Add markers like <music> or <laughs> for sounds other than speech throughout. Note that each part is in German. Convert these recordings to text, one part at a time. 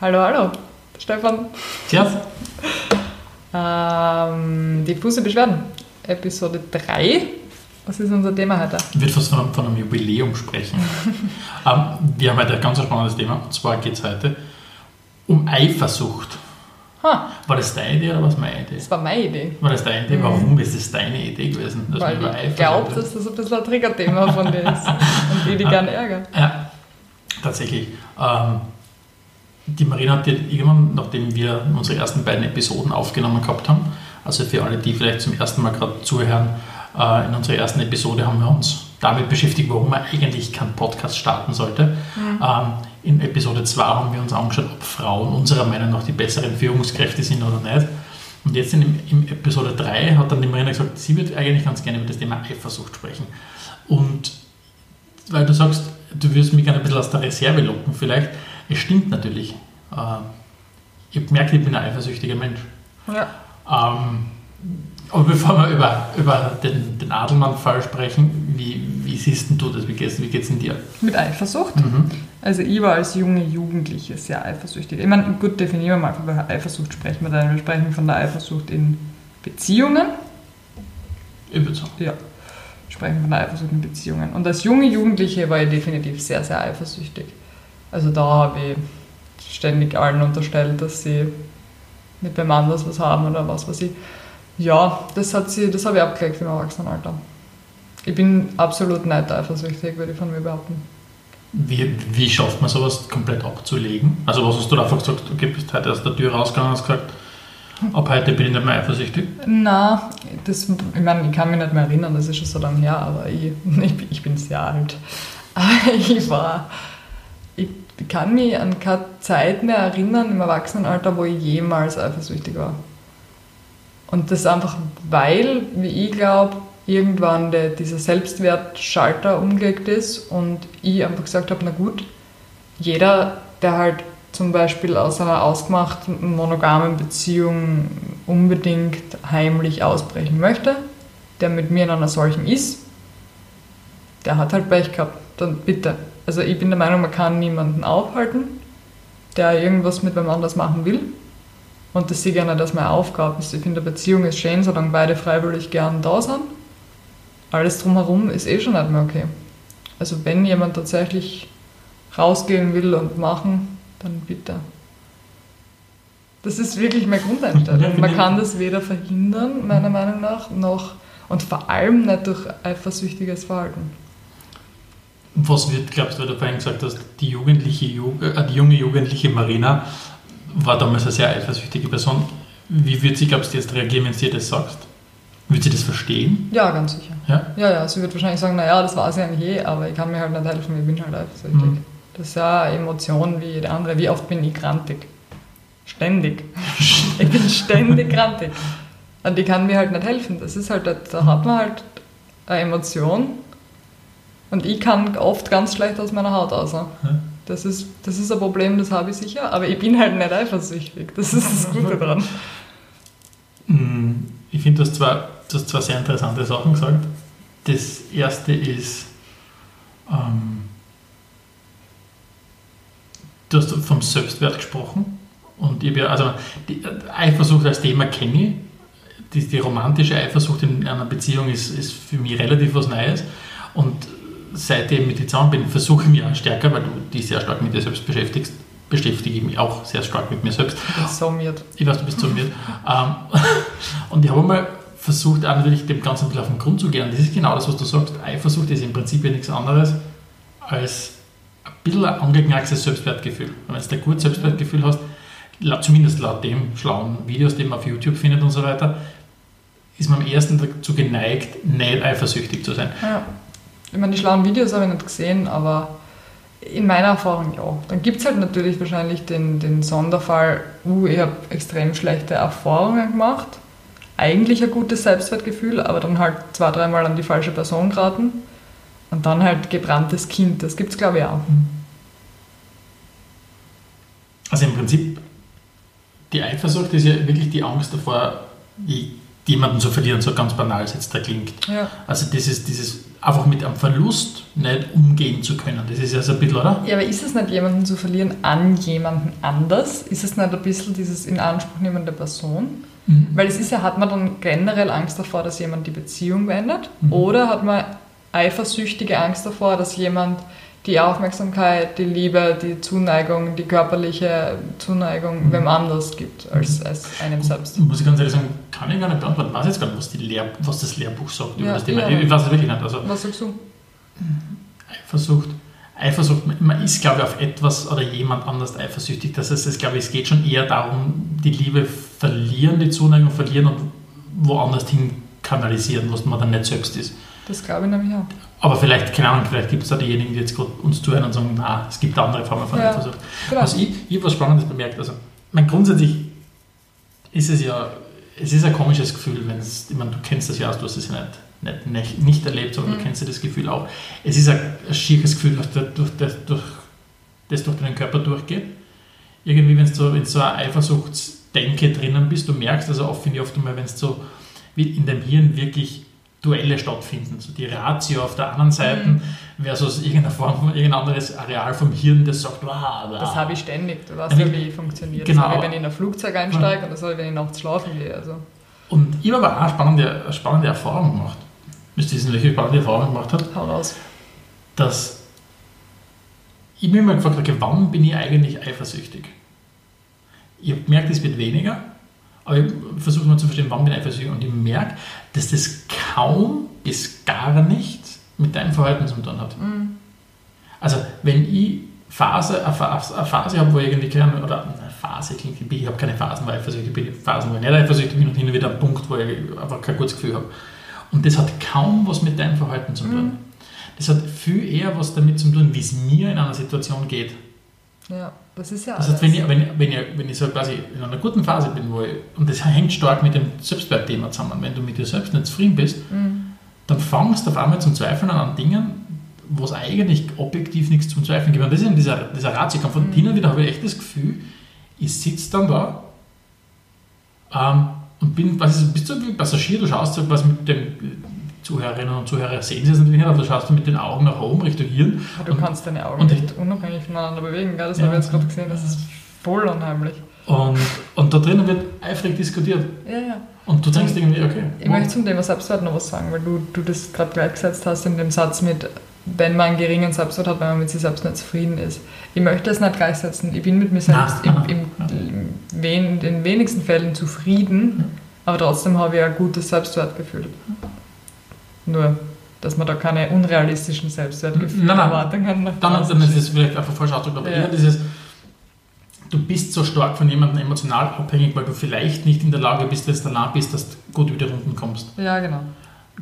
Hallo, hallo, Stefan. Servus. Ähm, diffuse Beschwerden, Episode 3. Was ist unser Thema heute? Ich würde fast von, von einem Jubiläum sprechen. <laughs> ähm, wir haben heute ein ganz spannendes Thema. Und zwar geht es heute um Eifersucht. Ha, War das deine Idee oder war es meine Idee? das war meine Idee. War das deine Idee? Warum ist es deine Idee gewesen? dass Weil über ich glaube, dass das ein bisschen ein Triggerthema von dir ist <laughs> und die die gerne ärgern. Ja, tatsächlich. Ähm, die Marina hat irgendwann, nachdem wir unsere ersten beiden Episoden aufgenommen gehabt haben, also für alle, die vielleicht zum ersten Mal gerade zuhören, äh, in unserer ersten Episode haben wir uns damit beschäftigt, warum man eigentlich keinen Podcast starten sollte. Ähm, in Episode 2 haben wir uns angeschaut, ob Frauen unserer Meinung nach die besseren Führungskräfte sind oder nicht. Und jetzt in, in Episode 3 hat dann die Marina gesagt, sie würde eigentlich ganz gerne über das Thema Eifersucht sprechen. Und weil du sagst, du würdest mich gerne ein bisschen aus der Reserve locken, vielleicht. Es stimmt natürlich. Äh, Ich habe gemerkt, ich bin ein eifersüchtiger Mensch. Ja. Ähm, aber bevor wir über, über den, den Adelmann-Fall sprechen, wie, wie siehst denn du das? Wie geht's, wie geht's denn dir? Mit Eifersucht. Mhm. Also ich war als junge Jugendliche sehr eifersüchtig. Ich meine, gut, definieren wir mal, von welcher Eifersucht sprechen wir denn? Wir sprechen von der Eifersucht in Beziehungen. Ich würde sagen. Ja, wir sprechen von der Eifersucht in Beziehungen. Und als junge Jugendliche war ich definitiv sehr, sehr eifersüchtig. Also da habe ich ständig allen unterstellt, dass sie mit wem anders was haben oder was weiß ich. Ja, das, hat sie, das habe ich abgelegt im Erwachsenenalter. Ich bin absolut nicht eifersüchtig, würde ich von mir behaupten. Wie, wie schafft man sowas komplett abzulegen? Also was hast du da einfach gesagt, du bist heute aus der Tür rausgegangen und hast gesagt, ab heute bin ich nicht mehr eifersüchtig? Na, das, ich meine, ich kann mich nicht mehr erinnern, das ist schon so lange her, aber ich, ich, <laughs> bin- ich bin sehr alt. Ich war, ich kann mich an keine Zeit mehr erinnern im Erwachsenenalter, wo ich jemals eifersüchtig war. Und das einfach, weil, wie ich glaube, irgendwann der, dieser Selbstwertschalter umgelegt ist und ich einfach gesagt habe, na gut, jeder, der halt zum Beispiel aus einer ausgemachten monogamen Beziehung unbedingt heimlich ausbrechen möchte, der mit mir in einer solchen ist, der hat halt Pech gehabt. Dann bitte. Also ich bin der Meinung, man kann niemanden aufhalten, der irgendwas mit wem anders machen will. Und das sehe ich gerne als meine Aufgabe. Also Ich finde, eine Beziehung ist schön, solange beide freiwillig gern da sind. Alles drumherum ist eh schon nicht mehr okay. Also wenn jemand tatsächlich rausgehen will und machen, dann bitte. Das ist wirklich meine Grundeinstellung. Man kann das weder verhindern, meiner Meinung nach, noch und vor allem nicht durch eifersüchtiges Verhalten. Was wird, glaubst du, weil du vorhin gesagt hast, die, jugendliche, Ju- äh, die junge jugendliche Marina war damals eine sehr eifersüchtige Person. Wie wird sie, glaubst du, jetzt reagieren, wenn du ihr das sagst? Wird sie das verstehen? Ja, ganz sicher. Ja? Ja, ja, sie wird wahrscheinlich sagen, naja, das war sie eigentlich eh, aber ich kann mir halt nicht helfen, ich bin halt eifersüchtig. Mhm. Das ist ja eine Emotion wie jede andere. Wie oft bin ich grantig? Ständig. <laughs> ich bin ständig grantig. Und die kann mir halt nicht helfen. Das ist halt, da hat man halt eine Emotion und ich kann oft ganz schlecht aus meiner Haut raus. Ja. Das ist, das ist ein Problem, das habe ich sicher, aber ich bin halt nicht eifersüchtig. Das ist das <laughs> Gute dran. Mm, Ich finde, du hast zwei, du hast zwei sehr interessante Sachen gesagt. Das erste ist, ähm, du hast vom Selbstwert gesprochen. Und ich ja, also die Eifersucht als Thema kenne ich. Die, die romantische Eifersucht in einer Beziehung ist, ist für mich relativ was Neues. Und seitdem ich mit dir zusammen bin, versuche ich mich auch stärker, weil du dich sehr stark mit dir selbst beschäftigst, beschäftige ich mich auch sehr stark mit mir selbst. Ich bin so miert. Ich weiß, du bist so mir. ähm, <laughs> und ich habe mal versucht, auch natürlich dem Ganzen ein bisschen auf den Grund zu gehen. Und das ist genau das, was du sagst. Eifersucht ist im Prinzip ja nichts anderes als ein bisschen ein angeknackstes Selbstwertgefühl. Und wenn du ein gutes Selbstwertgefühl hast, zumindest laut dem schlauen Videos, die man auf YouTube findet und so weiter, ist man am ersten dazu geneigt, nicht eifersüchtig zu sein. Ja. Ich meine, die schlauen Videos habe ich nicht gesehen, aber in meiner Erfahrung ja. Dann gibt es halt natürlich wahrscheinlich den, den Sonderfall, uh, ich habe extrem schlechte Erfahrungen gemacht. Eigentlich ein gutes Selbstwertgefühl, aber dann halt zwei, dreimal an die falsche Person geraten. Und dann halt gebranntes Kind. Das gibt es, glaube ich, auch. Also im Prinzip, die Eifersucht ist ja wirklich die Angst davor, jemanden zu verlieren, so ganz banal es jetzt da klingt. Ja. Also das ist dieses einfach mit einem Verlust nicht umgehen zu können. Das ist ja so ein bisschen, oder? Ja, aber ist es nicht jemanden zu verlieren an jemanden anders? Ist es nicht ein bisschen dieses in Anspruch nehmen der Person? Mhm. Weil es ist ja, hat man dann generell Angst davor, dass jemand die Beziehung beendet? Mhm. Oder hat man eifersüchtige Angst davor, dass jemand die Aufmerksamkeit, die Liebe, die Zuneigung, die körperliche Zuneigung Mhm. wem anders gibt als, als einem selbst? Muss ich ganz ehrlich sagen, kann ich gar nicht beantworten. Ich weiß jetzt gar nicht, was, die Lehr was das Lehrbuch sagt über Ja, das Thema. ja. Ich weiß es wirklich nicht. Also Was sagst du? Eifersucht. Eifersucht, man ist, glaube ich, auf etwas oder jemand anders eifersüchtig. Das heißt, es, glaube ich, es geht schon eher darum, die Liebe verlieren, die Zuneigung verlieren und woanders hin kanalisieren, was man dann nicht selbst ist. Das glaube ich nämlich auch. Aber vielleicht, keine Ahnung, vielleicht gibt es da diejenigen, die jetzt gerade uns zuhören und sagen, na, es gibt andere Formen von Ja. Eifersucht. Genau. Also ich, ich habe was Spannendes bemerkt. Also, mein grundsätzlich ist es ja, es ist ein komisches Gefühl, wenn es, ich meine, du kennst das ja auch, du hast es ja nicht, nicht, nicht, erlebt, sondern Mhm. du kennst ja das Gefühl auch. Es ist ein, ein schieres Gefühl, das durch, das, durch, das durch deinen Körper durchgeht. Irgendwie, wenn du so in so einer Eifersuchtsdenke drinnen bist, du merkst, also oft finde ich oft einmal, wenn es so wie in dem Hirn wirklich Duelle stattfinden. So die Ratio auf der anderen Seite Mhm. versus irgendeine Form irgendein anderes Areal vom Hirn, das sagt, "Wah, wah." Das habe ich ständig. Du weißt Ja, ja, wie- funktioniert. Genau. Das habe ich, wenn ich in ein Flugzeug einsteige und das habe ich, wenn ich nachts schlafen gehe. Also. Und ich habe aber auch eine spannende, eine spannende Erfahrung gemacht. Wisst ihr, wissen, welche spannende Erfahrung gemacht hat? Hau raus. Dass ich mir immer gefragt habe, wann bin ich eigentlich eifersüchtig? Ich habe gemerkt, es wird weniger, aber ich versuche mal zu verstehen, wann bin ich eifersüchtig. Und ich merke, dass das kaum bis gar nichts mit deinem Verhalten zu tun hat. Mhm. Also, wenn ich Phase, eine Phase, eine Phase habe, wo ich irgendwie keine, oder eine Phase klingt, ich, bin- ich habe keine Phasen, weil eifersüchtig ich bin, Phasen, wo ich nicht eifersüchtig bin und hin und wieder ein Punkt, wo ich einfach kein gutes Gefühl habe. Und das hat kaum was mit deinem Verhalten zu tun. Mhm. Das hat viel eher was damit zu tun, wie es mir in einer Situation geht. Ja, das ist ja Das heißt, wenn ich, wenn, wenn, ich, wenn ich so quasi in einer guten Phase bin, wo ich, und das hängt stark mit dem Selbstwertthema zusammen, wenn du mit dir selbst nicht zufrieden bist, Mhm. dann fangst du auf einmal zum Zweifeln an, an Dingen, wo es eigentlich objektiv nichts zum Zweifeln gibt. Und das ist eben dieser, dieser Ratiokampf. Und Mhm. hin und wieder habe ich echt das Gefühl, ich sitze dann da ähm, und bin quasi so, bist du wie ein Passagier, du schaust so quasi mit den Zuhörerinnen und Zuhörer sehen sie es natürlich nicht, aber du schaust du mit den Augen nach oben Richtung Hirn. Aber du Und- kannst deine Augen und- nicht unabhängig voneinander bewegen. Gell? Das Ja. habe ich jetzt gerade gesehen. Das ist voll unheimlich. Und, und da drinnen wird eifrig diskutiert. Ja, ja. Und du denkst irgendwie, okay. Ich möchte zum Thema Selbstwert noch was sagen, weil du, du das gerade gleichgesetzt hast in dem Satz mit, wenn man einen geringen Selbstwert hat, wenn man mit sich selbst nicht zufrieden ist. Ich möchte es nicht gleichsetzen. Ich bin mit mir selbst Nein, im, im, wen, in den wenigsten Fällen zufrieden, aber trotzdem habe ich ein gutes Selbstwertgefühl. Nur, dass man da keine unrealistischen Selbstwertgefühle. Erwartungen nach Dann, draußen dann ist es vielleicht einfach falsch ausgedrückt, aber Ja. eher dieses, du bist so stark von jemandem emotional abhängig, weil du vielleicht nicht in der Lage bist, dass du allein bist, dass du gut wieder unten kommst. Ja, genau.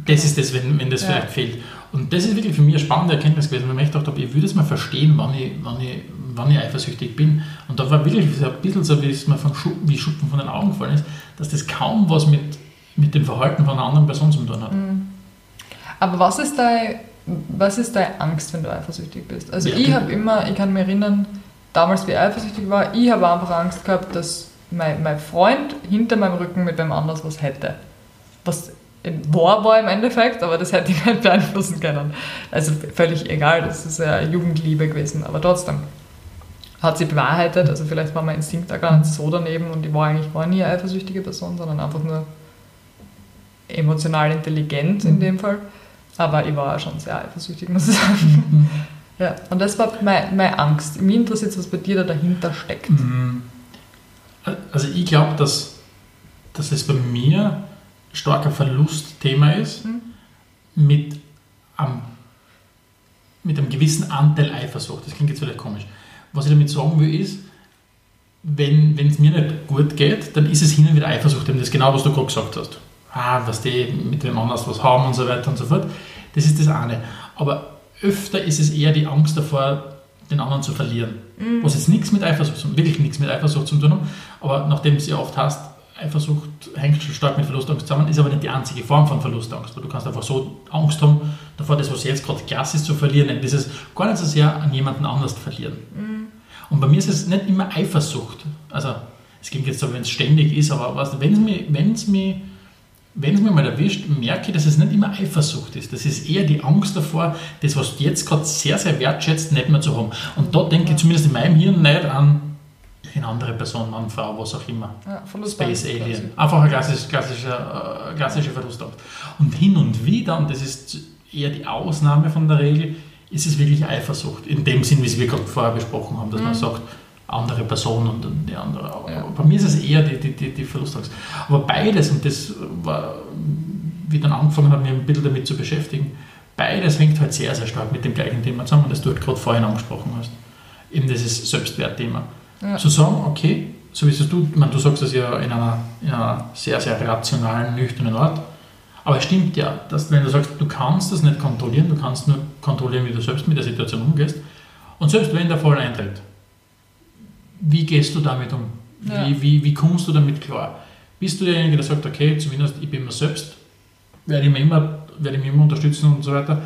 Das ist das, wenn, wenn das Ja. vielleicht fehlt. Und das ist wirklich für mich eine spannende Erkenntnis gewesen, weil ich gedacht habe, ich würde es mal verstehen, wann ich, wann, ich, wann ich eifersüchtig bin. Und da war wirklich so ein bisschen so, wie es mir von Schuppen, wie Schuppen von den Augen gefallen ist, dass das kaum was mit, mit dem Verhalten von einer anderen Person zu tun hat. Mhm. Aber was ist deine, was ist deine Angst, wenn du eifersüchtig bist? Also Ja, ich habe immer, ich kann mich erinnern, damals wie ich eifersüchtig war, ich habe einfach Angst gehabt, dass mein, mein Freund hinter meinem Rücken mit wem anders was hätte. Was wahr war im Endeffekt, aber das hätte ich nicht beeinflussen können. Also völlig egal, das ist ja Jugendliebe gewesen, aber trotzdem. Hat sich bewahrheitet, also vielleicht war mein Instinkt auch gar nicht so daneben und ich war eigentlich gar nie eine eifersüchtige Person, sondern einfach nur emotional intelligent in dem Fall. Aber ich war auch schon sehr eifersüchtig, muss ich sagen. <laughs> Ja, und das war meine, meine Angst. Mich interessiert, was bei dir da dahinter steckt. Mhm. Also ich glaube, dass, dass es bei mir stark ein Verlustthema ist Mhm. mit, einem, mit einem gewissen Anteil Eifersucht. Das klingt jetzt vielleicht komisch. Was ich damit sagen will, ist, wenn es mir nicht gut geht, dann ist es hin und wieder Eifersucht. Das ist genau, was du gerade gesagt hast. Ah, was die mit wem anders was haben und so weiter und so fort. Das ist das eine. Aber öfter ist es eher die Angst davor, den anderen zu verlieren. Mhm. Was jetzt nichts mit Eifersucht, wirklich nichts mit Eifersucht zu tun hat, aber nachdem es ja oft heißt, Eifersucht hängt schon stark mit Verlustangst zusammen, ist aber nicht die einzige Form von Verlustangst, weil du kannst einfach so Angst haben davor, das, was jetzt gerade klasse ist, zu verlieren, nämlich dieses gar nicht so sehr an jemanden anders verlieren. Und bei mir ist es nicht immer Eifersucht, also es klingt jetzt so, wenn es ständig ist, aber wenn es mir, wenn es mir wenn es mir mal erwischt, merke ich, dass es nicht immer Eifersucht ist. Das ist eher die Angst davor, das, was du jetzt gerade sehr, sehr wertschätzt, nicht mehr zu haben. Und da denke ich zumindest in meinem Hirn nicht an eine andere Person, Mann, Frau, was auch immer. Ja, Space Alien. Einfach ein klassisch, klassischer, äh, klassischer Verlustangst. Und hin und wieder, und das ist eher die Ausnahme von der Regel, ist es wirklich Eifersucht. In dem Sinn, wie es wir gerade vorher besprochen haben, dass mhm. man sagt, andere Person und die andere. Ja. Bei mir ist es eher die, die, die, die Verlustangst. Aber beides, und das war, wie dann angefangen habe, mich ein bisschen damit zu beschäftigen, beides hängt halt sehr, sehr stark mit dem gleichen Thema zusammen, das du halt gerade vorhin angesprochen hast. Eben dieses Selbstwertthema. Ja. Zu sagen, okay, so wie es du, meine, du sagst das ja in einer, in einer sehr, sehr rationalen, nüchternen Art, aber es stimmt ja, dass wenn du sagst, du kannst das nicht kontrollieren, du kannst nur kontrollieren, wie du selbst mit der Situation umgehst. Und selbst wenn der Fall eintritt, wie gehst du damit um? Ja. Wie, wie, wie kommst du damit klar? Bist du derjenige, der sagt, okay, zumindest ich bin mir selbst, werde ich mich immer, werde ich mich immer unterstützen und so weiter?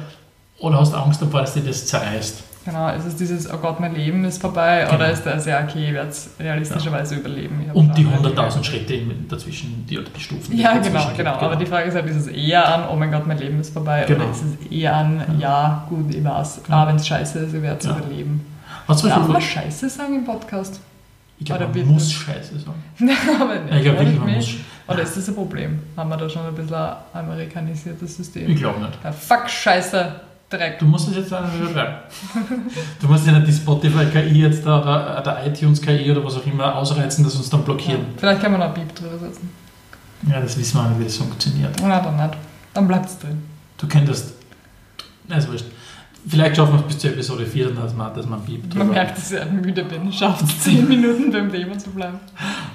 Oder hast du Angst davor, dass dir das zerreißt? Genau, ist es dieses, oh Gott, mein Leben ist vorbei, genau. oder ist das, ja, okay, ich werde es realistischerweise ja. überleben. Und die 100.000 Schritte dazwischen, die, die Stufen. Ja, genau, genau, genau. Aber die Frage ist halt, ist es eher an, oh mein Gott, mein Leben ist vorbei, genau. oder ist es eher an, ja, gut, ich weiß, genau. ah, wenn es scheiße ist, ich werde es ja. überleben. Was Darf man Scheiße sagen im Podcast? Ich glaube, man muss Scheiße sagen. <laughs> aber nicht, ich glaube wirklich, man muss. Oder ist das ein Problem? Haben wir da schon ein bisschen ein amerikanisiertes System? Ich glaube nicht. Ja, fuck, Scheiße. Dreck. Du musst es jetzt du musst ja nicht die Spotify-KI jetzt da, oder der iTunes-KI oder was auch immer ausreizen, dass uns dann blockieren. Ja, vielleicht kann man noch Beep drüber setzen. Ja, das wissen wir nicht, wie das funktioniert. Na, dann nicht. Dann bleibt es drin. Du könntest. Na, ist wurscht. Vielleicht schaffen wir es bis zur Episode 4, dass man, dass man Beep drüber Man merkt, dass ich müde bin. Schafft es 10 Minuten beim Thema zu bleiben.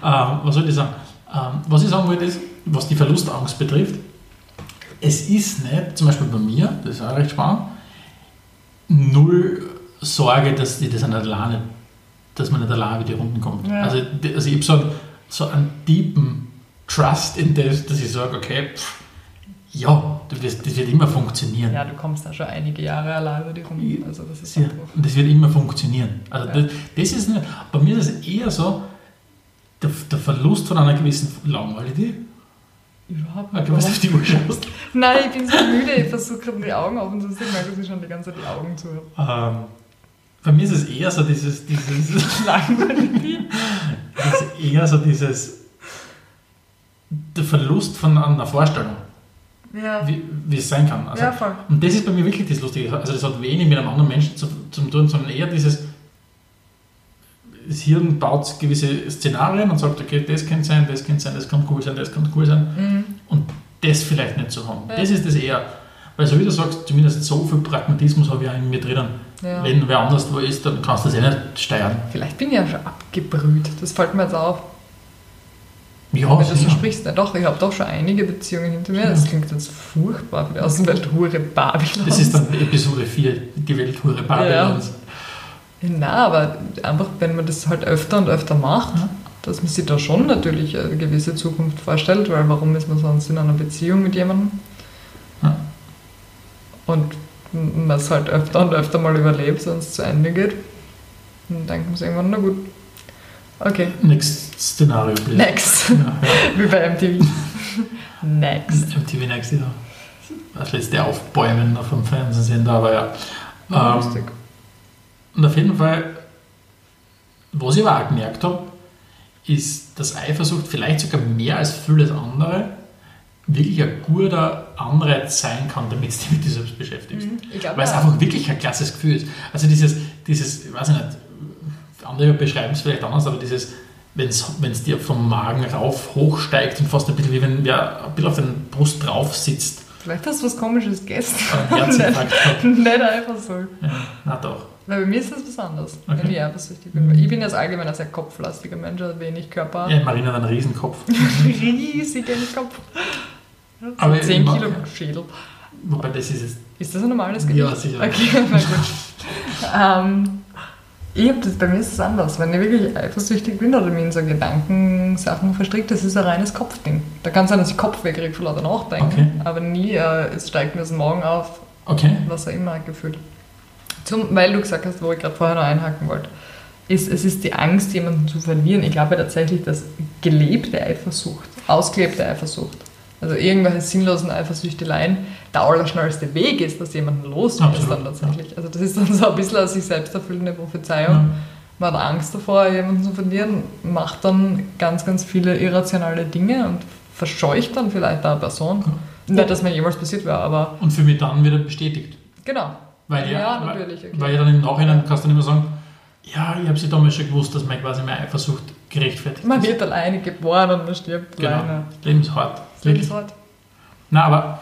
Ähm, was soll ich sagen? Ähm, was ich sagen wollte, ist, was die Verlustangst betrifft, es ist nicht, zum Beispiel bei mir, das ist auch recht spannend, null Sorge, dass ich das nicht alleine, dass man nicht alleine wieder Runden kommt. Ja. Also, also ich habe so, so einen tiefen Trust in das, dass ich sage, okay, pff, ja, das wird immer funktionieren. Ja, du kommst da schon einige Jahre allein über die Runden. Also das ist ja, und das wird immer funktionieren. Also ja. das, das, ist nicht, bei mir ist es eher so, der, der Verlust von einer gewissen Langweile, Überhaupt nicht. Du musst auf die Uhr schaust. Nein, ich bin so müde, ich versuche gerade die Augen offen zu sehen, weil ich schon die ganze Zeit die Augen zu habe. Ähm, bei mir ist es eher so dieses, dieses <laughs> langweilig. es ist eher so dieses der Verlust von einer Vorstellung. Ja. Wie, wie es sein kann. Also, ja, voll. Und das ist bei mir wirklich das Lustige. Also das hat wenig mit einem anderen Menschen zu, zu tun, sondern eher dieses das Hirn baut gewisse Szenarien und sagt, okay, das könnte sein, das könnte sein, das kann cool sein, das kann cool sein. Mhm. Und das vielleicht nicht zu haben. Ja. Das ist das eher. Weil so wie du sagst, zumindest so viel Pragmatismus habe ich auch in mir drinnen. Ja. Wenn wer anders wo ist, dann kannst du das eh nicht steuern. Vielleicht bin ich ja schon abgebrüht. Das fällt mir jetzt auf. Ja, Wenn du sprichst, ja doch, ich habe doch schon einige Beziehungen hinter mir. Das klingt jetzt furchtbar, wie die Außenwelthure Babylons. Das ist dann Episode 4, die Welthure Babylons. Ja. Na, aber einfach, wenn man das halt öfter und öfter macht, ja. dass man sich da schon natürlich eine gewisse Zukunft vorstellt, weil warum ist man sonst in einer Beziehung mit jemandem? Ja. Und man es halt öfter und öfter mal überlebt, sonst zu Ende geht. Dann denkt man sich irgendwann, na gut, okay. Next Szenario, please. Next. Ja, <laughs> Wie bei MTV. <laughs> Next. MTV Next, ja. Das letzte Aufbäumen auf dem Fernsehsender, aber ja. ja ähm, lustig. Und auf jeden Fall, was ich aber auch gemerkt habe, ist, dass Eifersucht vielleicht sogar mehr als vieles andere wirklich ein guter Anreiz sein kann, damit du dich mit dir selbst beschäftigst. Mhm, Weil es einfach wirklich ein klasses Gefühl ist. Also dieses, dieses ich weiß nicht, andere beschreiben es vielleicht anders, aber dieses, wenn es dir vom Magen rauf hochsteigt und fast ein bisschen wie wenn wer ein bisschen auf den Brust drauf sitzt. Vielleicht hast du was komisches gegessen. <laughs> Nicht, nicht einfach so. Ja, na doch. Weil bei mir ist das was anderes, okay. wenn ich eifersüchtig bin. Ich bin jetzt allgemein ein sehr kopflastiger Mensch, also wenig Körper. Ja, Marina hat einen Riesenkopf. <laughs> Riesigen Kopf. Aber 10 Kilo Schädel. Wobei das ist es. Ist das ein normales Gewicht? Ja, sicher. Okay, na gut. <laughs> ähm, ich hab das, bei mir ist es anders. Wenn ich wirklich eifersüchtig bin oder mir in so Gedankensachen verstrickt, das ist ein reines Kopfding. Da kann es sein, dass ich Kopfweh kriege vor lauter Nachdenken, okay. aber nie, äh, es steigt mir das Morgen auf, okay. was er immer gefühlt. Zum, weil du gesagt hast, wo ich gerade vorher noch einhaken wollte, ist, es ist die Angst, jemanden zu verlieren. Ich glaube tatsächlich, dass gelebte Eifersucht, ausgelebte Eifersucht, Also irgendwelche sinnlosen Eifersüchteleien. Der allerschnellste Weg ist, dass jemanden loslässt Absolut, dann tatsächlich. Also das ist dann so ein bisschen eine sich selbst erfüllende Prophezeiung. Ja. Man hat Angst davor, jemanden zu verlieren, macht dann ganz, ganz viele irrationale Dinge und verscheucht dann vielleicht eine Person. Nicht, dass mir jemals passiert wäre, aber Und für mich dann wieder bestätigt. genau. Weil ja, Ja, weil- natürlich, okay. Weil ja dann im Nachhinein kannst du nicht mehr sagen, ja, ich habe sie damals schon gewusst, dass meine quasi meine Eifersucht gerechtfertigt Man ist. wird alleine geboren und man stirbt Genau. alleine. Leben ist hart. Das Leben Wirklich. ist hart. Nein, aber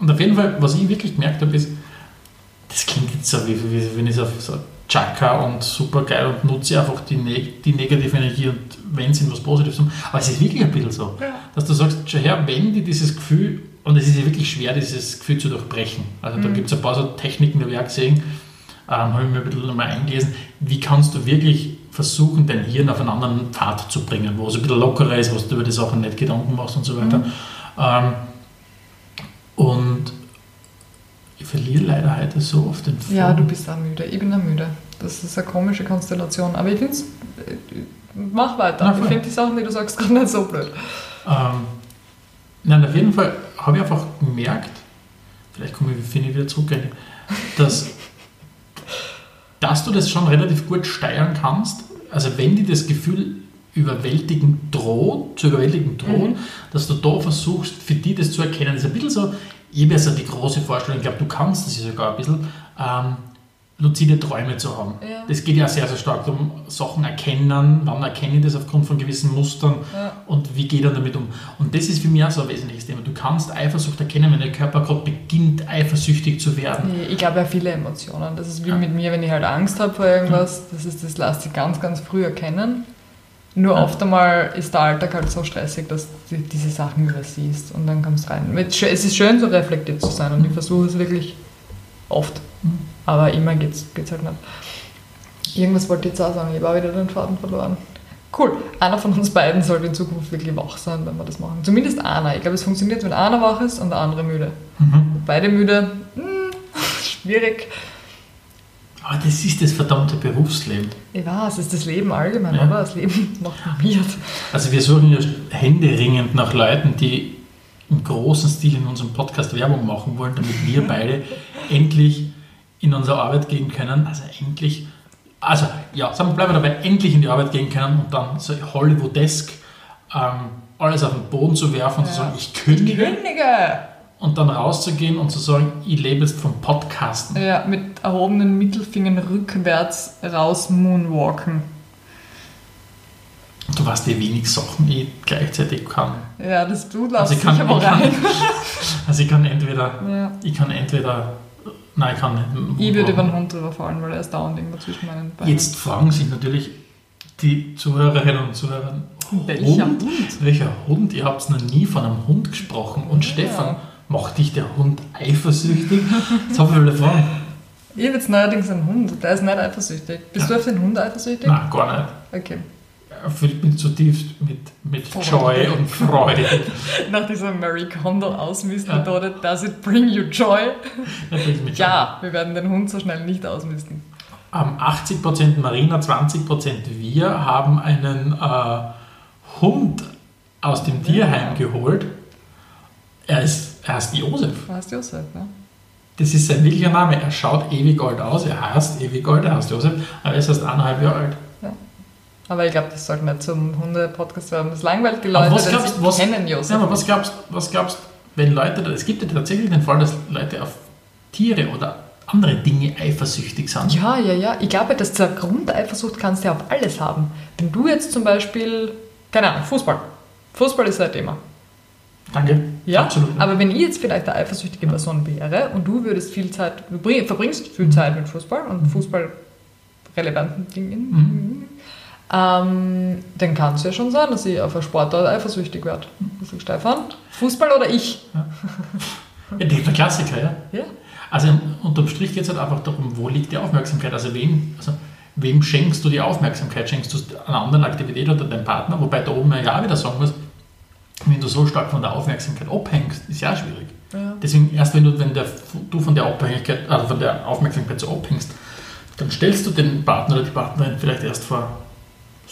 und auf jeden Fall, was ich wirklich gemerkt habe, ist, das klingt jetzt so, wie, wie wenn ich so, so Chaka und super geil und nutze einfach die, neg die negative Energie und wenn es in was Positives um. Aber es ist wirklich ein bisschen so, Ja. dass du sagst, schau her, wenn die dieses Gefühl, und es ist ja wirklich schwer, dieses Gefühl zu durchbrechen. Also da Mhm. gibt es ein paar so Techniken, die ich auch gesehen, ähm, habe ich mir ein bisschen nochmal eingelesen, wie kannst du wirklich versuchen, dein Hirn auf einen anderen Pfad zu bringen, wo es ein bisschen lockerer ist, wo du über die Sachen nicht Gedanken machst und so weiter. Mhm. Ähm, und ich verliere leider heute so oft den Faden. Ja, du bist auch müde. Ich bin auch müde. Das ist eine komische Konstellation. Aber ich finde es. Mach weiter. Na, ich finde die Sachen, die du sagst, <laughs> gerade nicht so blöd. Ähm, nein, auf jeden Fall habe ich einfach gemerkt, vielleicht komme ich, finde ich wieder zurück, dass, dass du das schon relativ gut steuern kannst. Also wenn dir das Gefühl überwältigen droht, zu überwältigen droht, Mhm. dass du da versuchst, für die das zu erkennen. Das ist ein bisschen so, ja so die große Vorstellung, ich glaube, du kannst das ja sogar ein bisschen, ähm, luzide Träume zu haben. Ja. Das geht ja sehr, sehr stark um Sachen erkennen, wann erkenne ich das aufgrund von gewissen Mustern Ja. und wie geht er damit um. Und das ist für mich auch so ein wesentliches Thema. Du kannst Eifersucht erkennen, wenn der Körper gerade beginnt, eifersüchtig zu werden. Ich glaube ja viele Emotionen. Das ist wie Ja. mit mir, wenn ich halt Angst habe vor irgendwas. Das ist das lässt sich ganz, ganz früh erkennen. Nur oft einmal ist der Alltag halt so stressig, dass du diese Sachen übersiehst und dann kommst rein. Es ist schön, so reflektiert zu sein und ich versuche es wirklich oft. Mhm. Aber immer geht es halt nicht. Irgendwas wollte ich jetzt auch sagen, ich habe auch wieder den Faden verloren. Cool, einer von uns beiden sollte in Zukunft wirklich wach sein, wenn wir das machen. Zumindest einer. Ich glaube, es funktioniert, wenn einer wach ist und der andere müde. Mhm. Beide müde, hm, <laughs> schwierig. Aber das ist das verdammte Berufsleben. Ich weiß, es ist das Leben allgemein, Ja. aber das Leben <laughs> maximiert. Also wir suchen ja händeringend nach Leuten, die im großen Stil in unserem Podcast Werbung machen wollen, damit wir beide <laughs> endlich in unsere Arbeit gehen können. Also endlich, also ja, sagen wir, bleiben wir dabei, endlich in die Arbeit gehen können und dann so Hollywoodesk ähm, alles auf den Boden zu werfen und zu Ja. sagen, ich kündige Könige! und dann rauszugehen und zu sagen, ich lebe jetzt vom Podcasten. Ja, mit erhobenen Mittelfingern rückwärts raus moonwalken. Du weißt, wie wenig Sachen ich gleichzeitig kann. Ja, das du Also lass ich kann, ich <laughs> also ich kann entweder, Ja. ich kann entweder, nein, ich kann nicht. Ich würde über den Hund drüber fallen, weil er ist dauernd irgendwo zwischen meinen Beinen. Jetzt fragen sich natürlich die Zuhörerinnen und Zuhörer, Welcher Hund? Welcher Hund? Ihr habt noch nie von einem Hund gesprochen. Und Ja. Stefan, macht dich der Hund eifersüchtig? Jetzt habe ich wieder fragen. Ich habe jetzt neuerdings einen Hund, der ist nicht eifersüchtig. Bist du auf den Hund eifersüchtig? Nein, gar nicht. Okay. Er füllt mich zutiefst mit, mit Freude. Joy und Freude. <laughs> Nach dieser Mary Kondo Ausmistmethode, does it bring you joy? Ja, wir werden den Hund so schnell nicht ausmisten. Ähm, 80% Marina, 20% wir haben einen äh, Hund aus dem Tierheim geholt. Er, ist, er heißt Josef. Du heißt Josef, ne? Das ist sein wirklicher Name. Er schaut ewig alt aus. Er heißt ewig alt, er heißt Josef. Aber er ist erst eineinhalb Jahre alt. Aber ich glaube, das sollte nicht zum Hunde-Podcast werden. Das langweilt die Aber Leute, was glaubst du, was- kennen Josef. Ja, aber was glaubst was glaubst wenn Leute, es gibt ja tatsächlich den Fall, dass Leute auf Tiere oder andere Dinge eifersüchtig sind. Ja, ja, ja. Ich glaube, dass der Grundeifersucht kannst du ja auf alles haben. Wenn du jetzt zum Beispiel, keine Ahnung, Fußball. Fußball ist ein Thema. Danke. Ja, Absolut. aber wenn ich jetzt vielleicht eine eifersüchtige Person wäre und du würdest viel Zeit, du bring- verbringst viel Zeit mit Fußball und fußballrelevanten Dingen, Mhm. Ähm, dann kann es ja schon sein, dass ich auf eine Sportart eifersüchtig werde. Also Stefan, Fußball oder ich? Ja, der Klassiker, ja. Ja. Also unterm Strich geht es halt einfach darum, wo liegt die Aufmerksamkeit? Also wem, also wem schenkst du die Aufmerksamkeit? Schenkst du es einer anderen Aktivität oder deinem Partner? Wobei da oben ja auch wieder sagen muss, wenn du so stark von der Aufmerksamkeit abhängst, ist ja auch schwierig. Ja. Deswegen erst wenn du, wenn der, du von der Abhängigkeit, also von der Aufmerksamkeit so abhängst, dann stellst du den Partner oder die Partnerin vielleicht erst vor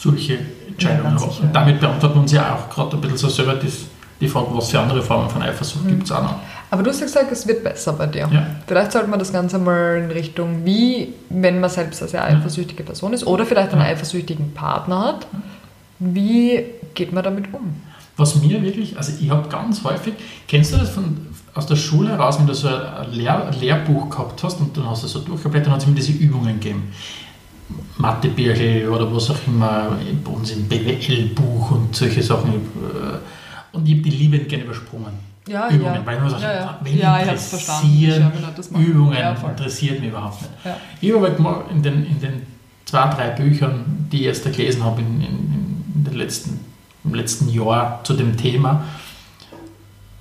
solche Entscheidungen. sicher. und damit beantworten wir uns ja auch gerade ein bisschen so selber das, die Frage, was für andere Formen von Eifersucht mhm. gibt es auch noch. Aber du hast ja gesagt, es wird besser bei dir. Ja. Vielleicht sollte man das Ganze mal in Richtung, wie, wenn man selbst eine sehr eifersüchtige Person ist oder vielleicht einen eifersüchtigen Partner hat, wie geht man damit um? Was mir wirklich, also ich habe ganz häufig, kennst du das von, aus der Schule heraus, wenn du so ein, Lehr, Lehrbuch gehabt hast und dann hast du so durchgeblättert, dann hat es immer diese Übungen gegeben. Mathebirche oder was auch immer, bei uns im BWL-Buch und solche Sachen. Und ich habe die liebend gerne übersprungen ja, Übungen, ja. weil man sagt, ja, ja. wen ja, interessieren Übungen, ja, interessiert mich überhaupt nicht. Ja. Ich habe halt mal in den, in den zwei, drei Büchern, die ich erst gelesen habe in, in, in den letzten, im letzten Jahr zu dem Thema,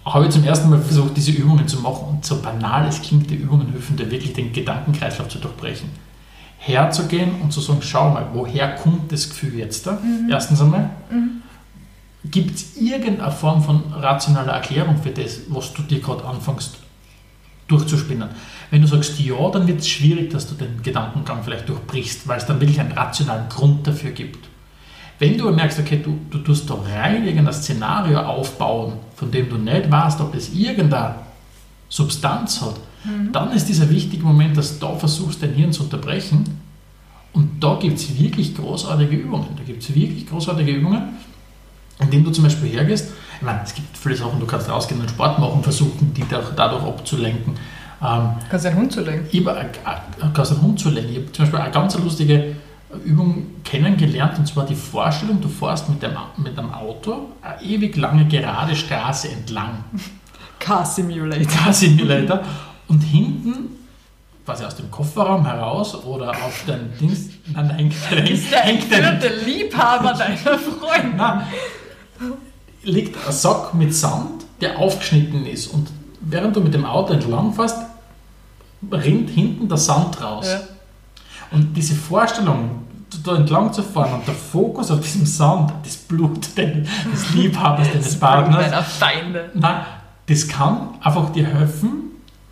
habe ich zum ersten Mal versucht, diese Übungen zu machen und so banal es klingt, die Übungen helfen dir wirklich den Gedankenkreislauf zu durchbrechen. Herzugehen und zu sagen, schau mal, woher kommt das Gefühl jetzt da? Mhm. Erstens einmal. Mhm Gibt es irgendeine Form von rationaler Erklärung für das, was du dir gerade anfängst durchzuspinnen? Wenn du sagst ja, dann wird es schwierig, dass du den Gedankengang vielleicht durchbrichst, weil es dann wirklich einen rationalen Grund dafür gibt. Wenn du merkst, okay, du, du tust da rein irgendein Szenario aufbauen, von dem du nicht weißt, ob es irgendeine Substanz hat, mhm. dann ist dieser wichtige Moment, dass du da versuchst, dein Hirn zu unterbrechen. Und da gibt es wirklich großartige Übungen. Da gibt es wirklich großartige Übungen indem du zum Beispiel hergehst, ich meine, es gibt viele Sachen, du kannst rausgehen und Sport machen, versuchen, die dadurch abzulenken. Ähm, kannst einen Hund zu lenken? Ich habe, kannst einen Hund zu lenken. Ich habe zum Beispiel eine ganz lustige Übung kennengelernt, und zwar die Vorstellung, du fährst mit dem, mit dem Auto eine ewig lange gerade Straße entlang. Car Simulator. Car Simulator. Und hinten quasi aus dem Kofferraum heraus oder auf dein Dings. Nein, nein, <laughs> hängt, ist der hängt der Liebhaber deiner Freundin. Nein, liegt ein Sack mit Sand, der aufgeschnitten ist. Und während du mit dem Auto entlang fährst, rinnt hinten der Sand raus. Ja. Und diese Vorstellung, da entlang zu fahren und der Fokus auf diesem Sand, das Blut des Liebhabers, des Partners, Feinde. Nein, das kann einfach dir helfen,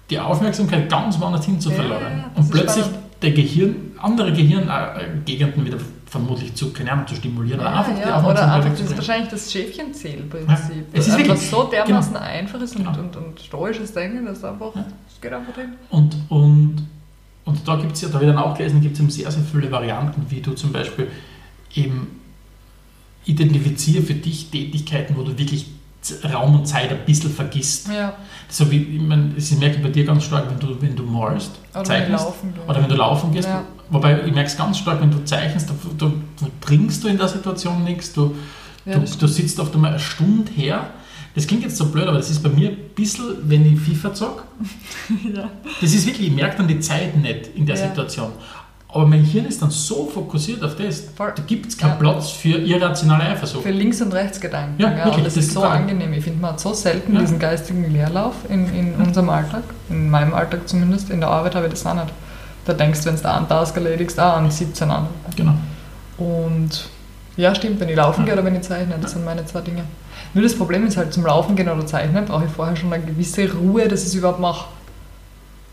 die Aufmerksamkeit ganz woanders hin zu verlagern. Ja, und plötzlich der Gehirn, andere Gehirngegenden wieder vermutlich zu, keine Ahnung, zu stimulieren. Ja, einfach ja, oder einfach, das ist wahrscheinlich das Schäfchenzählprinzip. Es ist wirklich, so dermaßen genau. einfaches und, genau. und, und, stoisches Denken, dass einfach, das geht einfach drin. Und, und, und da gibt es ja, da habe ich dann auch gelesen, gibt es sehr, sehr viele Varianten, wie du zum Beispiel eben identifiziere für dich Tätigkeiten, wo du wirklich Raum und Zeit ein bisschen vergisst. Ja. So wie, ich meine, das merke ich bei dir ganz stark, wenn du, wenn du malst, oder zeichnest, wenn oder wenn du laufen gehst. Ja. Wobei ich merke es ganz stark, wenn du zeichnest, du, du, du trinkst du in der Situation nichts, du, ja, du, du sitzt oft einmal eine Stunde her. Das klingt jetzt so blöd, aber das ist bei mir ein bisschen, wenn ich FIFA zocke. <laughs> ja. Das ist wirklich, ich merke dann die Zeit nicht in der Situation. Aber mein Hirn ist dann so fokussiert auf das, Voll. da gibt es keinen ja. Platz für irrationale Eifersucht. Für Links- und Rechtsgedanken. Ja, ja wirklich, das, das ist so angenehm. Ich finde, man hat so selten ja. diesen geistigen Leerlauf in, in unserem Alltag, in meinem Alltag zumindest. In der Arbeit habe ich das auch nicht. Da denkst du, wenn du da einen Task erledigst, auch an 17 andere. Genau. Und ja, stimmt, wenn ich laufen gehe oder wenn ich zeichne, das sind meine zwei Dinge. Nur das Problem ist halt, zum Laufen gehen oder zeichnen brauche ich vorher schon eine gewisse Ruhe, dass ich es überhaupt mache.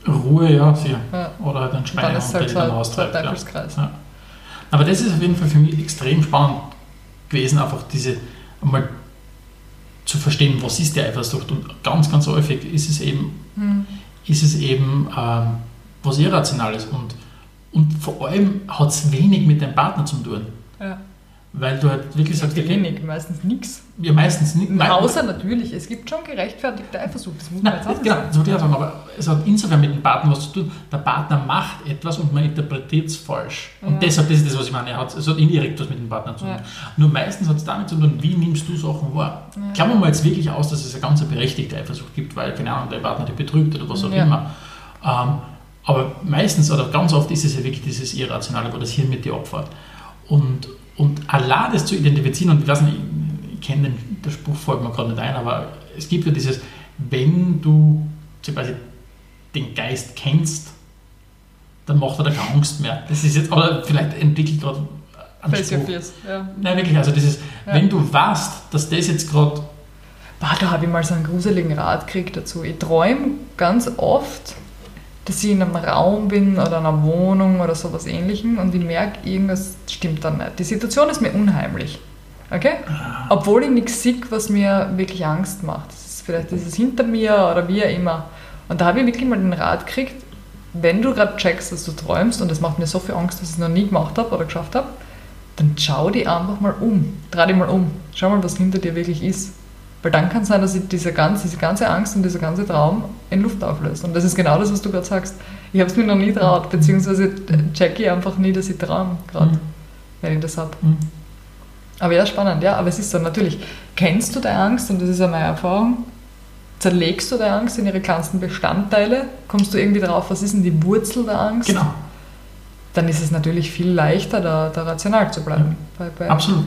Ruhe, ja, sicher. Ja. Oder halt ein Schweinehund, halt der dich dann austreibt. Ja. ja. Aber das ist auf jeden Fall für mich extrem spannend gewesen, einfach diese einmal zu verstehen, was ist die Eifersucht. Und ganz, ganz häufig ist es eben, hm. ist es eben ähm, was Irrationales. Und, und vor allem hat es wenig mit dem Partner zu tun. Ja. Weil du halt wirklich sagst, okay, wenig, meistens nichts. Ja, meistens nichts. Außer natürlich, es gibt schon gerechtfertigte Eifersucht, das muss man Nein, jetzt auch Genau, das wollte ich sagen, aber es hat insofern mit dem Partner was zu tun. Der Partner macht etwas und man interpretiert es falsch. Und ja. deshalb, das ist das, was ich meine, es hat indirekt was mit dem Partner zu tun. Ja. Nur meistens hat es damit zu tun, wie nimmst du Sachen wahr. Ja. Klammern wir mal jetzt wirklich aus, dass es eine ganz berechtigte Eifersucht gibt, weil, keine Ahnung, der Partner dich betrügt oder was auch ja. immer. Ähm, aber meistens oder ganz oft ist es ja wirklich dieses Irrationale, wo das Hirn mit dir opfert. Und und allein das zu identifizieren, und ich weiß nicht, ich, kenne den, der Spruch folgt mir gerade nicht ein, aber es gibt ja dieses, wenn du quasi den Geist kennst, dann macht er da keine Angst mehr. Das ist jetzt, aber vielleicht entwickelt gerade ein Face Spruch. ja. Nein, wirklich, also dieses, ja. wenn du weißt, dass das jetzt gerade da habe ich mal so einen gruseligen Rat gekriegt dazu. Ich träume ganz oft, dass ich in einem Raum bin oder in einer Wohnung oder sowas ähnlichem und ich merke, irgendwas stimmt dann nicht. Die Situation ist mir unheimlich. Okay? Obwohl ich nichts sehe, was mir wirklich Angst macht. Das ist vielleicht dieses hinter mir oder wie auch immer. Und da habe ich wirklich mal den Rat gekriegt, wenn du gerade checkst, dass du träumst, und das macht mir so viel Angst, dass ich es noch nie gemacht habe oder geschafft habe, dann schau dich einfach mal um. Dreh dich mal um. Schau mal, was hinter dir wirklich ist. Weil dann kann es sein, dass sich diese ganze, diese ganze Angst und dieser ganze Traum in Luft auflöst. Und das ist genau das, was du gerade sagst. Ich habe es mir noch nie traut, beziehungsweise check ich einfach nie, dass ich traum gerade, Mhm. wenn ich das habe. Mhm. Aber ja, spannend, ja. Aber es ist so, natürlich, kennst du deine Angst, und das ist ja meine Erfahrung, zerlegst du deine Angst in ihre kleinsten Bestandteile, kommst du irgendwie drauf, was ist denn die Wurzel der Angst, Genau, dann ist es natürlich viel leichter, da, da rational zu bleiben. Bei, bei absolut.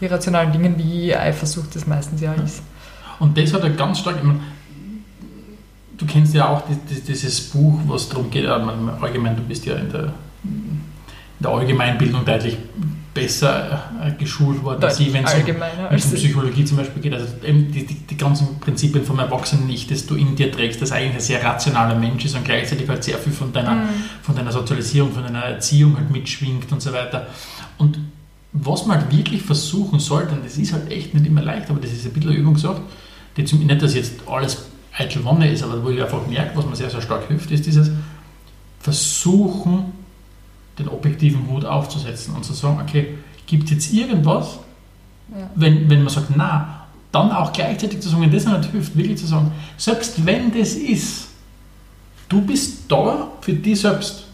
Irrationalen Dingen, wie Eifersucht das meistens ja ist. Und das hat er ganz stark, ich meine, du kennst ja auch die- die- dieses Buch, was darum geht, äh, allgemein, du bist ja in der, in der Allgemeinbildung deutlich besser äh, geschult worden, als ich, wenn es um, um. Psychologie zum Beispiel geht. Also eben die, die, die ganzen Prinzipien vom Erwachsenen nicht, das du in dir trägst, das eigentlich ein sehr rationaler Mensch ist und gleichzeitig halt sehr viel von deiner, Mhm. von deiner Sozialisierung, von deiner Erziehung halt mitschwingt und so weiter. Und was man halt wirklich versuchen sollte, und das ist halt echt nicht immer leicht, aber das ist ein bisschen eine Übung gesagt, die zum, nicht, dass jetzt alles eitel Wonne ist, aber wo ich einfach merke, was mir sehr, sehr stark hilft, ist dieses Versuchen, den objektiven Hut aufzusetzen und zu sagen, okay, gibt es jetzt irgendwas, Ja. wenn, wenn man sagt, na, dann auch gleichzeitig zu sagen, wenn das nicht hilft, wirklich zu sagen, selbst wenn das ist, du bist da für dich selbst.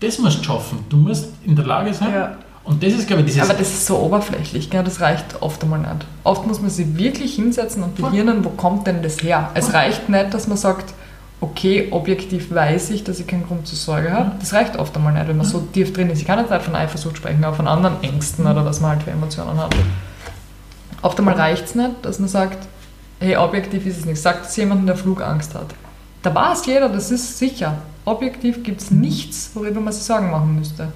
Das musst du schaffen. Du musst in der Lage sein. Ja. Und das ist, glaube ich, dieses. Aber das ist so oberflächlich, gell? das reicht oft einmal nicht. Oft muss man sich wirklich hinsetzen und behirnen, wo kommt denn das her? Es reicht nicht, dass man sagt, okay, objektiv weiß ich, dass ich keinen Grund zur Sorge habe. Das reicht oft einmal nicht, wenn man so tief drin ist. Ich kann jetzt nicht von Eifersucht sprechen, aber von anderen Ängsten oder was man halt für Emotionen hat. Oft einmal reicht es nicht, dass man sagt, hey, objektiv ist es nicht. Sagt es jemandem, der Flugangst hat. Da weiß jeder, das ist sicher. Objektiv gibt es nichts, worüber man sich Sorgen machen müsste.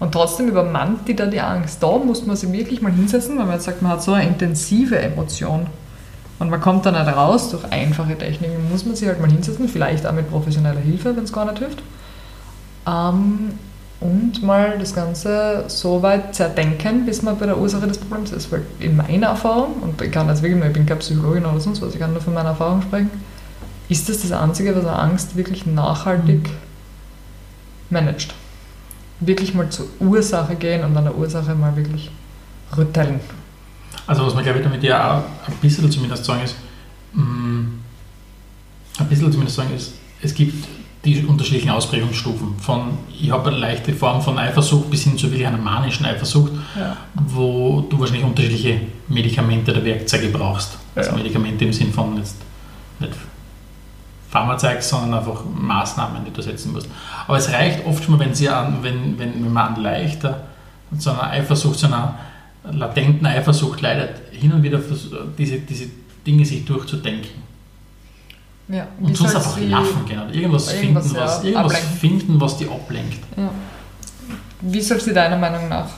Und trotzdem übermannt die da die Angst. Da muss man sich wirklich mal hinsetzen, weil man jetzt sagt, man hat so eine intensive Emotion. Und man kommt da nicht raus durch einfache Techniken. Muss man sich halt mal hinsetzen, vielleicht auch mit professioneller Hilfe, wenn es gar nicht hilft. Ähm, und mal das Ganze so weit zerdenken, bis man bei der Ursache des Problems ist. Weil in meiner Erfahrung, und ich kann das wirklich, ich bin keine Psychologin oder sonst was, ich kann nur von meiner Erfahrung sprechen, ist das das Einzige, was eine Angst wirklich nachhaltig managt. Wirklich mal zur Ursache gehen und an der Ursache mal wirklich rütteln. Also was man glaube ich damit ja auch ein bisschen zumindest sagen ist, mh, ein bisschen zumindest sagen ist, es gibt die unterschiedlichen Ausprägungsstufen von ich habe eine leichte Form von Eifersucht bis hin zu wirklich einer manischen Eifersucht, Ja. wo du wahrscheinlich unterschiedliche Medikamente oder Werkzeuge brauchst. Also Ja. Medikamente im Sinn von jetzt nicht Pharmazeug, sondern einfach Maßnahmen, die du setzen musst. Aber es reicht oft schon mal, wenn, sie an, wenn, wenn, wenn man an leichter, zu einer Eifersucht, zu einer latenten Eifersucht leidet, hin und wieder diese, diese Dinge sich durchzudenken. Ja. Und sonst einfach sie- lachen gehen oder irgendwas, Irgendwas, finden, ja, was, irgendwas ablenken. finden, was die ablenkt. Ja. Wie soll sich deiner Meinung nach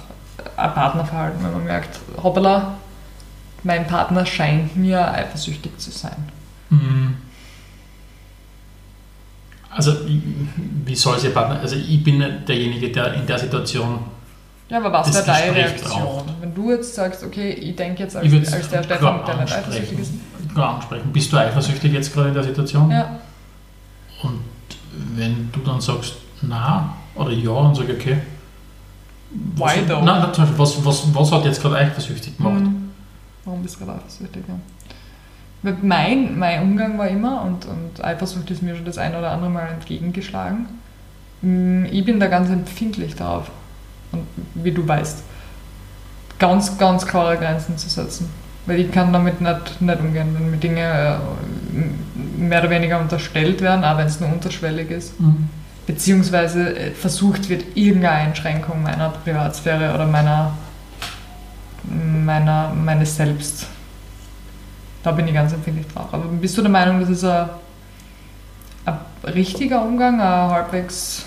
ein Partner verhalten, wenn man merkt, hoppala, mein Partner scheint mir eifersüchtig zu sein? Mhm. Also, wie soll es ihr Partner, also ich bin derjenige, der in der Situation, Ja, aber was wäre deine Reaktion? braucht. Wenn du jetzt sagst, okay, ich denke jetzt als, als der Stefan, der nicht eifersüchtig ist. Klar ansprechen. Bist du eifersüchtig jetzt gerade in der Situation? Ja, Und wenn du dann sagst, na oder ja, dann sage okay. Was, Why though? Nein, zum Beispiel, was, was, was hat jetzt gerade eifersüchtig gemacht? Hm. Warum bist du gerade eifersüchtig? Ja. Weil Mein, mein Umgang war immer, und, und Eifersucht ist mir schon das ein oder andere Mal entgegengeschlagen, mm, ich bin da ganz empfindlich drauf. Und wie du weißt, ganz, ganz klare Grenzen zu setzen. Weil ich kann damit nicht, nicht umgehen, wenn mir Dinge äh, mehr oder weniger unterstellt werden, auch wenn es nur unterschwellig ist. Mhm. beziehungsweise äh, versucht wird, irgendeine Einschränkung meiner Privatsphäre oder meiner, meiner, meines Selbst. Da bin ich ganz empfindlich drauf. Aber bist du der Meinung, das ist ein, ein richtiger Umgang, ein halbwegs.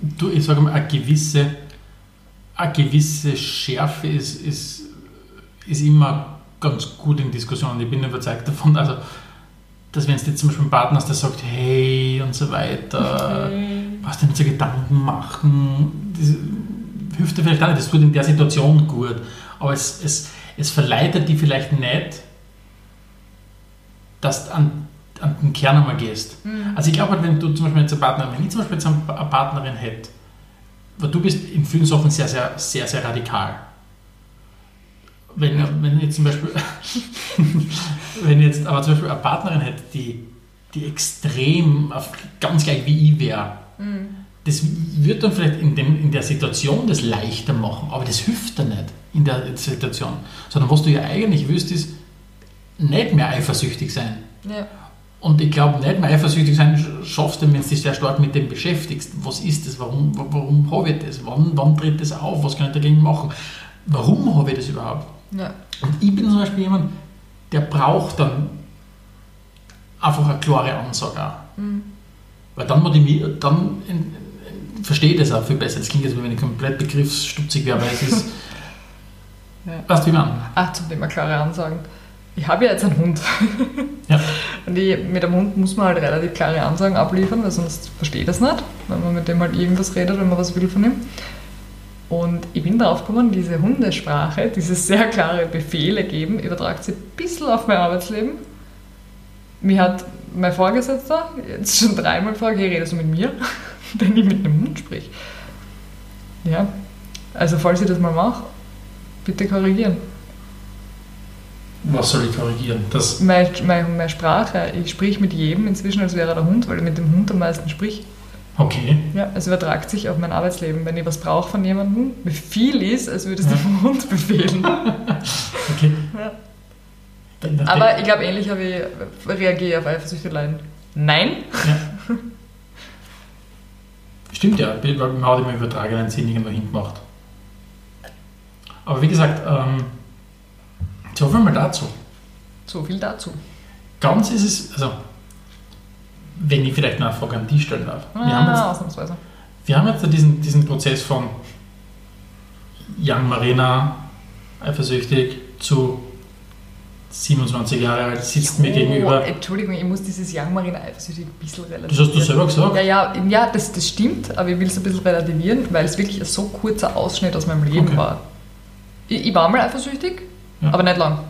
Du, ich sage mal, eine gewisse, eine gewisse Schärfe ist, ist, ist immer ganz gut in Diskussionen. Ich bin überzeugt davon, also, dass wenn du jetzt zum Beispiel einen Partner hast, der sagt, hey und so weiter, was denn so Gedanken machen, das hilft dir vielleicht auch nicht, das tut in der Situation gut. aber es, es, es verleitet die vielleicht nicht, dass du an, an den Kern einmal gehst. Mhm. Also ich glaube, halt, wenn du zum Beispiel jetzt eine Partnerin, wenn ich zum Beispiel jetzt eine Partnerin hätte, weil du bist in vielen Sachen sehr, sehr, sehr, sehr radikal. Wenn, wenn jetzt zum Beispiel, <laughs> wenn jetzt aber zum Beispiel eine Partnerin hätte, die, die extrem auf, ganz gleich wie ich wäre, Mhm. Das wird dann vielleicht in, dem, in der Situation das leichter machen, aber das hilft dir nicht in der Situation. Sondern was du ja eigentlich willst, ist nicht mehr eifersüchtig sein. Ja. Und ich glaube, nicht mehr eifersüchtig sein schaffst du, wenn du dich sehr stark mit dem beschäftigst. Was ist das? Warum, warum habe ich das? Wann, wann tritt das auf? Was kann ich dagegen machen? Warum habe ich das überhaupt? Ja. Und ich bin zum Beispiel jemand, der braucht dann einfach eine klare Ansage auch. Mhm. Weil dann, motivier- dann verstehe das auch viel besser. Das klingt jetzt, wenn ich komplett begriffsstutzig wäre, aber es ist. <laughs> Ja. Weißt du, wie man? Ach, zum Thema klare Ansagen. Ich habe ja jetzt einen Hund. <laughs> Ja. Und ich, mit einem Hund muss man halt relativ klare Ansagen abliefern, weil sonst verstehe ich das nicht, wenn man mit dem halt irgendwas redet, wenn man was will von ihm. Und ich bin darauf gekommen, diese Hundesprache, dieses sehr klare Befehle geben, übertragt sich ein bisschen auf mein Arbeitsleben. Mir hat mein Vorgesetzter jetzt schon dreimal gefragt, hey, redest du mit mir? <laughs> Wenn ich mit einem Hund sprich. Ja, also falls ich das mal mache, bitte korrigieren. Was soll ich korrigieren? Das, Meine, meine, meine Sprache, ich sprich mit jedem inzwischen, als wäre er der Hund, weil ich mit dem Hund am meisten sprich. okay. Ja, es übertragt sich auf mein Arbeitsleben. Wenn ich was brauche von jemandem, Befehl ist, als würde es Ja. dem Hund befehlen. <laughs> okay. Ja. Dann- dann- Aber ich glaube, ähnlich habe ich, reagiere ich auf Eifersüchteleien. Nein. Ja. <laughs> Stimmt ja, weil man hat im übertragenen Sinn irgendwo hingemacht. Aber wie gesagt, ähm, so viel mal dazu. So viel dazu. Ganz ist es, also, wenn ich vielleicht eine Frage an die stellen darf. Wir haben jetzt Ah, ausnahmsweise. Wir haben jetzt diesen, diesen Prozess von Young Marina, eifersüchtig, zu 27 Jahre alt, sitzt mir Oh, gegenüber. Entschuldigung, ich muss dieses Young Marina eifersüchtig ein bisschen Das relativieren. hast du selber gesagt. Ja, ja, ja das, das stimmt, aber ich will es ein bisschen relativieren, weil es wirklich ein so kurzer Ausschnitt aus meinem Leben Okay. war. Ich, ich war mal eifersüchtig, Ja. aber nicht lang.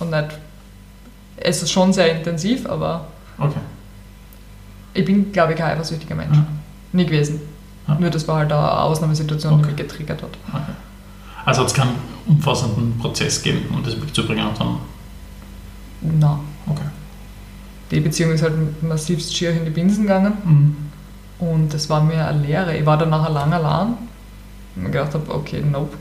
Und nicht. Es ist schon sehr intensiv, aber Okay. ich bin, glaube ich, kein eifersüchtiger Mensch. Ja. Nie gewesen. Ja. Nur das war halt eine Ausnahmesituation, die Okay. mich getriggert hat. okay. Also hat es keinen umfassenden Prozess gegeben, um das wegzubringen. Und dann, Na, okay. die Beziehung ist halt massivst schier in die Binsen gegangen Mhm. und das war mir eine Lehre. Ich war dann nachher lang allein und mir gedacht habe, okay, nope.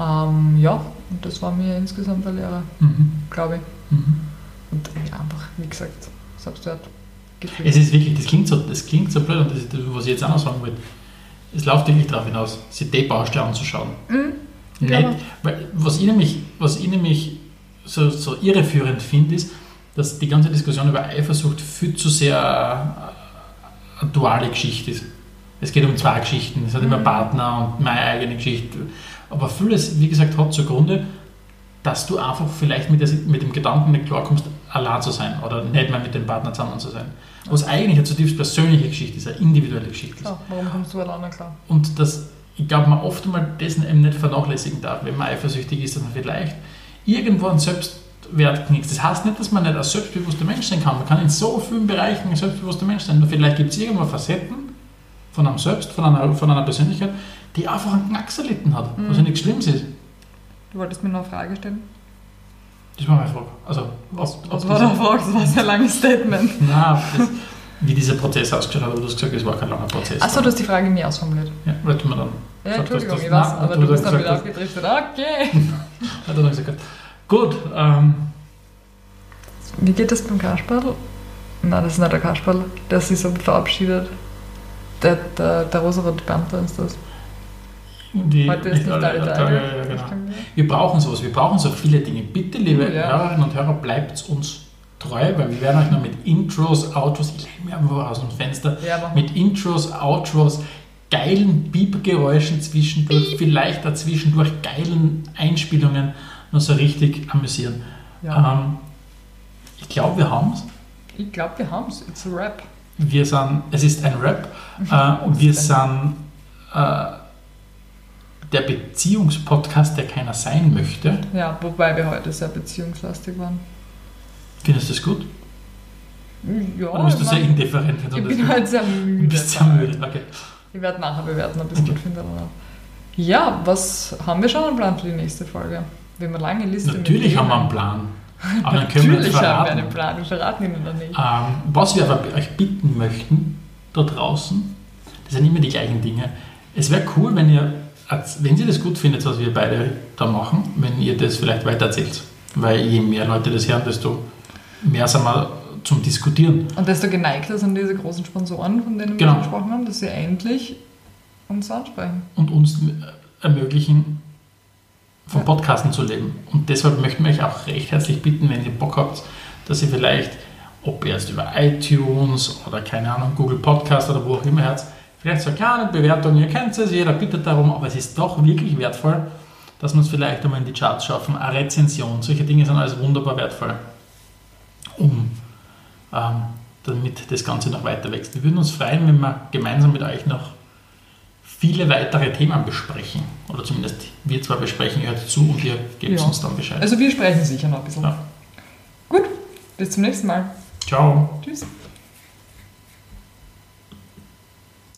Ähm, ja, und das war mir insgesamt eine Lehre, Mhm. glaube ich. Mhm. Und ja, einfach, wie gesagt, Selbstwertgefühl. Es ist wirklich, das klingt so, das klingt so blöd und das ist das, was ich jetzt auch noch sagen will. Es läuft wirklich darauf hinaus, sich die Baustelle anzuschauen. Mhm. Nicht, Ja. weil, was ich nämlich, was ich nämlich so, so irreführend finde, ist, dass die ganze Diskussion über Eifersucht viel zu sehr äh, eine duale Geschichte ist. Es geht um zwei Geschichten. Es hat immer Mhm. Partner und meine eigene Geschichte. Aber vieles, wie gesagt, hat zugrunde, dass du einfach vielleicht mit, der, mit dem Gedanken nicht klarkommst, allein zu sein oder nicht mehr mit dem Partner zusammen zu sein. Was eigentlich eine zutiefst persönliche Geschichte ist, eine individuelle Geschichte ist. Klar, warum kommst du alleine klar? Und dass, ich glaube, man oft einmal dessen eben nicht vernachlässigen darf, wenn man eifersüchtig ist, dass man vielleicht irgendwo einen Selbstwert knickt. Das heißt nicht, dass man nicht ein selbstbewusster Mensch sein kann. Man kann in so vielen Bereichen ein selbstbewusster Mensch sein. Nur vielleicht gibt es irgendwo Facetten von einem Selbst, von einer, von einer Persönlichkeit, die einfach einen Knacks erlitten hat, was ja Mhm. nichts Schlimmes ist. Du wolltest mir noch eine Frage stellen? Das war meine Frage. Also, Was, was war da Frage? Das war ein sehr langes Statement. <laughs> Nein, das, wie dieser Prozess ausgeschaut hat, aber du hast gesagt, es war kein langer Prozess. Achso, du hast die Frage mir ausformuliert. Ja, weil du mir dann. Ja, hast, Entschuldigung, dass- ich weiß, aber du bist hast dann wieder aufgedriftet. Okay. <laughs> Hat er dann gesagt, gut, ähm, Wie geht das beim Kasperl? Nein, das ist nicht der Kasperl. Der sich so verabschiedet. Der, der, der rosarote Panther ist das. die, Heute ist nicht alle Tage. Ja, ja, genau. Wir brauchen sowas, wir brauchen so viele Dinge. Bitte, liebe Ja. Hörerinnen und Hörer, bleibt uns treu, weil wir werden euch noch mit Intros, Outros, ich lehne mir einfach aus dem Fenster, Ja, mit Intros, Outros, geilen Piepgeräuschen zwischendurch, vielleicht dazwischendurch geilen Einspielungen noch so richtig amüsieren. ja. Ähm, ich glaube, wir haben es. ich glaube, wir haben es. It's a rap. Wir sind, es ist ein Rap <laughs> äh, und wir sind äh, der Beziehungspodcast, der keiner sein möchte. Ja, wobei wir heute sehr beziehungslastig waren. Findest du das gut? Ja, Oder bist du ich sehr indifferent? ich bin halt sehr müde. Du bist sehr müde, okay. Ich werde nachher bewerten, ob ich es gut finde oder nicht. Ja, was haben wir schon einen Plan für die nächste Folge? Wir haben eine lange Liste. Natürlich haben wir einen. Plan. Aber dann können wir Natürlich haben wir einen Plan, wir verraten ihn noch nicht. Ähm, was wir aber euch bitten möchten, da draußen, das sind immer die gleichen Dinge. Es wäre cool, wenn ihr, wenn ihr das gut findet, was wir beide da machen, wenn ihr das vielleicht weitererzählt. Weil je mehr Leute das hören, desto mehr sind wir zum Diskutieren. Und desto geneigter sind diese großen Sponsoren, von denen Genau. wir gesprochen haben, dass sie endlich uns ansprechen. und uns ermöglichen, vom. Podcasten zu leben. Und deshalb möchten wir euch auch recht herzlich bitten, wenn ihr Bock habt, dass ihr vielleicht, ob erst über iTunes oder keine Ahnung, Google Podcast oder wo auch immer hört, vielleicht so eine kleine Bewertung, ihr kennt es, jeder bittet darum, aber es ist doch wirklich wertvoll, dass wir es vielleicht einmal in die Charts schaffen. Eine Rezension, solche Dinge sind alles wunderbar wertvoll, um ähm, damit das Ganze noch weiter wächst. Wir würden uns freuen, wenn wir gemeinsam mit euch noch viele weitere Themen besprechen. Oder zumindest wir zwar besprechen, ihr hört zu und ihr gebt Ja. uns dann Bescheid. Also wir sprechen sicher noch ein bisschen. Ja. Gut, bis zum nächsten Mal. Ciao. Tschüss.